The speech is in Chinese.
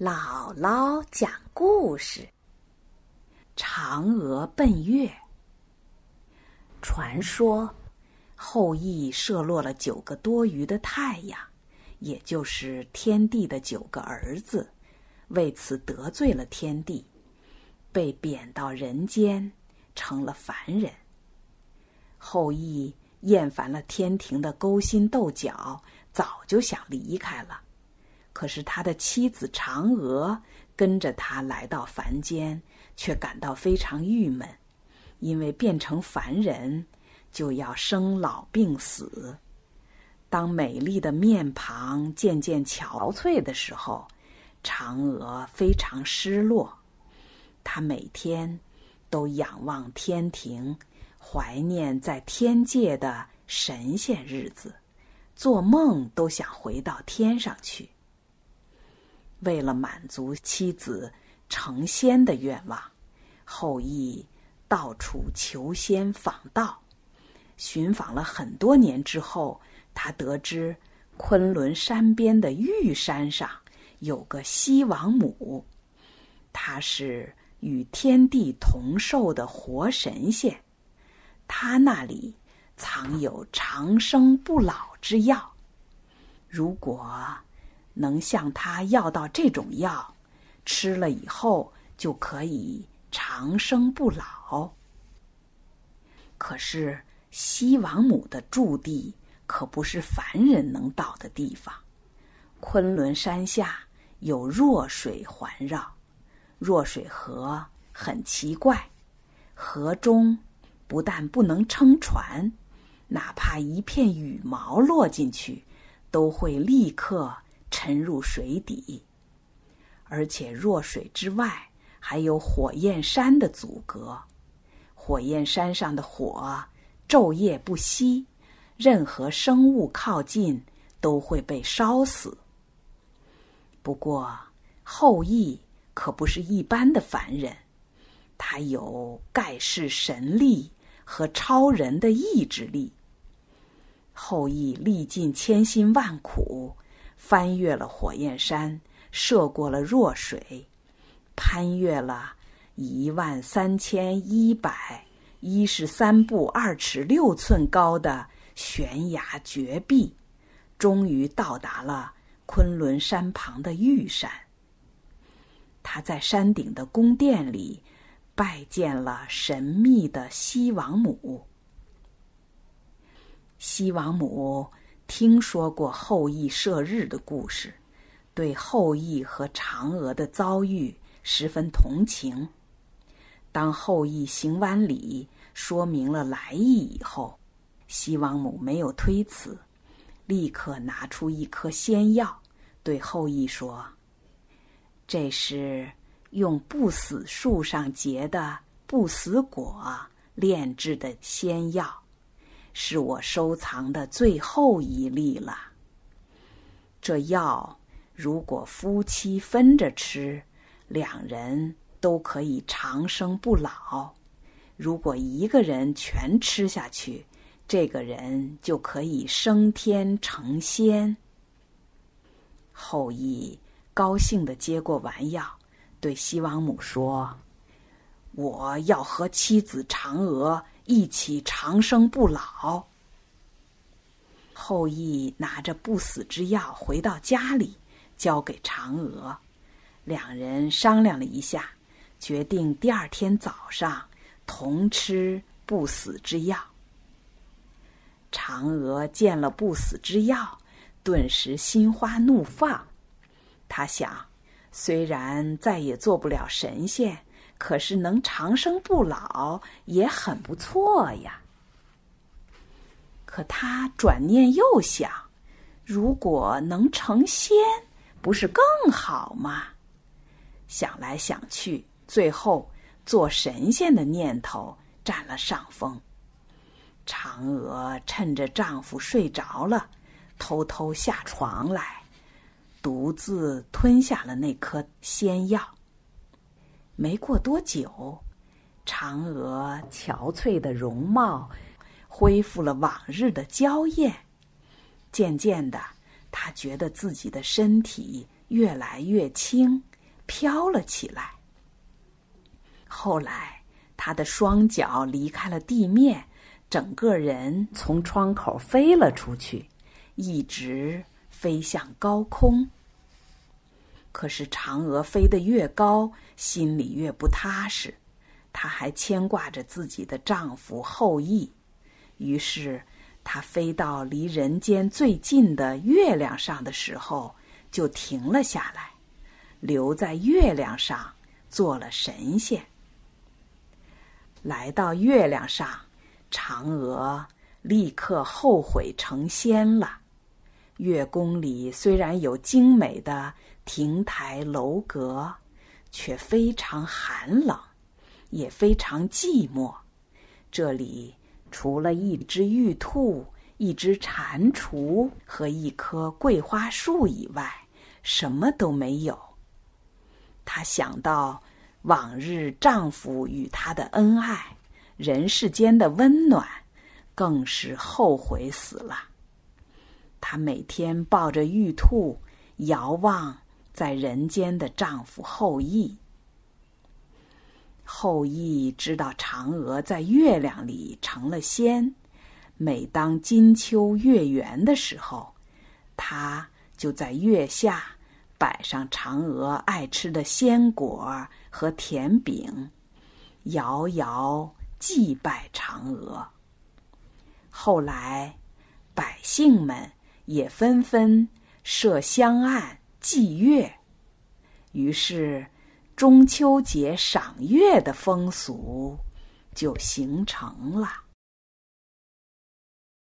姥姥讲故事：嫦娥奔月。传说后羿射落了九个多余的太阳，也就是天帝的九个儿子，为此得罪了天帝，被贬到人间，成了凡人。后羿厌烦了天庭的勾心斗角，早就想离开了。可是他的妻子嫦娥跟着他来到凡间，却感到非常郁闷，因为变成凡人就要生老病死。当美丽的面庞渐渐憔悴的时候，嫦娥非常失落。她每天都仰望天庭，怀念在天界的神仙日子，做梦都想回到天上去。为了满足妻子成仙的愿望，后羿到处求仙访道。寻访了很多年之后，他得知昆仑山边的玉山上有个西王母，她是与天地同寿的活神仙，她那里藏有长生不老之药。如果能向他要到这种药，吃了以后就可以长生不老。可是西王母的驻地可不是凡人能到的地方。昆仑山下有弱水环绕，弱水河很奇怪，河中不但不能撑船，哪怕一片羽毛落进去，都会立刻。沉入水底，而且弱水之外还有火焰山的阻隔。火焰山上的火昼夜不息，任何生物靠近都会被烧死。不过后羿可不是一般的凡人，他有盖世神力和超人的意志力。后羿历尽千辛万苦。翻越了火焰山，涉过了弱水，攀越了一万三千一百一十三步二尺六寸高的悬崖绝壁，终于到达了昆仑山旁的玉山。他在山顶的宫殿里拜见了神秘的西王母。西王母。听说过后羿射日的故事，对后羿和嫦娥的遭遇十分同情。当后羿行完礼，说明了来意以后，西王母没有推辞，立刻拿出一颗仙药，对后羿说：“这是用不死树上结的不死果炼制的仙药。”是我收藏的最后一粒了。这药如果夫妻分着吃，两人都可以长生不老；如果一个人全吃下去，这个人就可以升天成仙。后羿高兴的接过丸药，对西王母说：“我要和妻子嫦娥。”一起长生不老。后羿拿着不死之药回到家里，交给嫦娥。两人商量了一下，决定第二天早上同吃不死之药。嫦娥见了不死之药，顿时心花怒放。她想，虽然再也做不了神仙。可是能长生不老也很不错呀。可他转念又想，如果能成仙，不是更好吗？想来想去，最后做神仙的念头占了上风。嫦娥趁着丈夫睡着了，偷偷下床来，独自吞下了那颗仙药。没过多久，嫦娥憔悴的容貌恢复了往日的娇艳。渐渐的，她觉得自己的身体越来越轻，飘了起来。后来，他的双脚离开了地面，整个人从窗口飞了出去，一直飞向高空。可是，嫦娥飞得越高，心里越不踏实。她还牵挂着自己的丈夫后羿，于是，她飞到离人间最近的月亮上的时候，就停了下来，留在月亮上做了神仙。来到月亮上，嫦娥立刻后悔成仙了。月宫里虽然有精美的。亭台楼阁，却非常寒冷，也非常寂寞。这里除了一只玉兔、一只蟾蜍和一棵桂花树以外，什么都没有。她想到往日丈夫与她的恩爱，人世间的温暖，更是后悔死了。她每天抱着玉兔，遥望。在人间的丈夫后羿，后羿知道嫦娥在月亮里成了仙，每当金秋月圆的时候，他就在月下摆上嫦娥爱吃的鲜果和甜饼，遥遥祭拜嫦娥。后来，百姓们也纷纷设香案。祭月，于是中秋节赏月的风俗就形成了。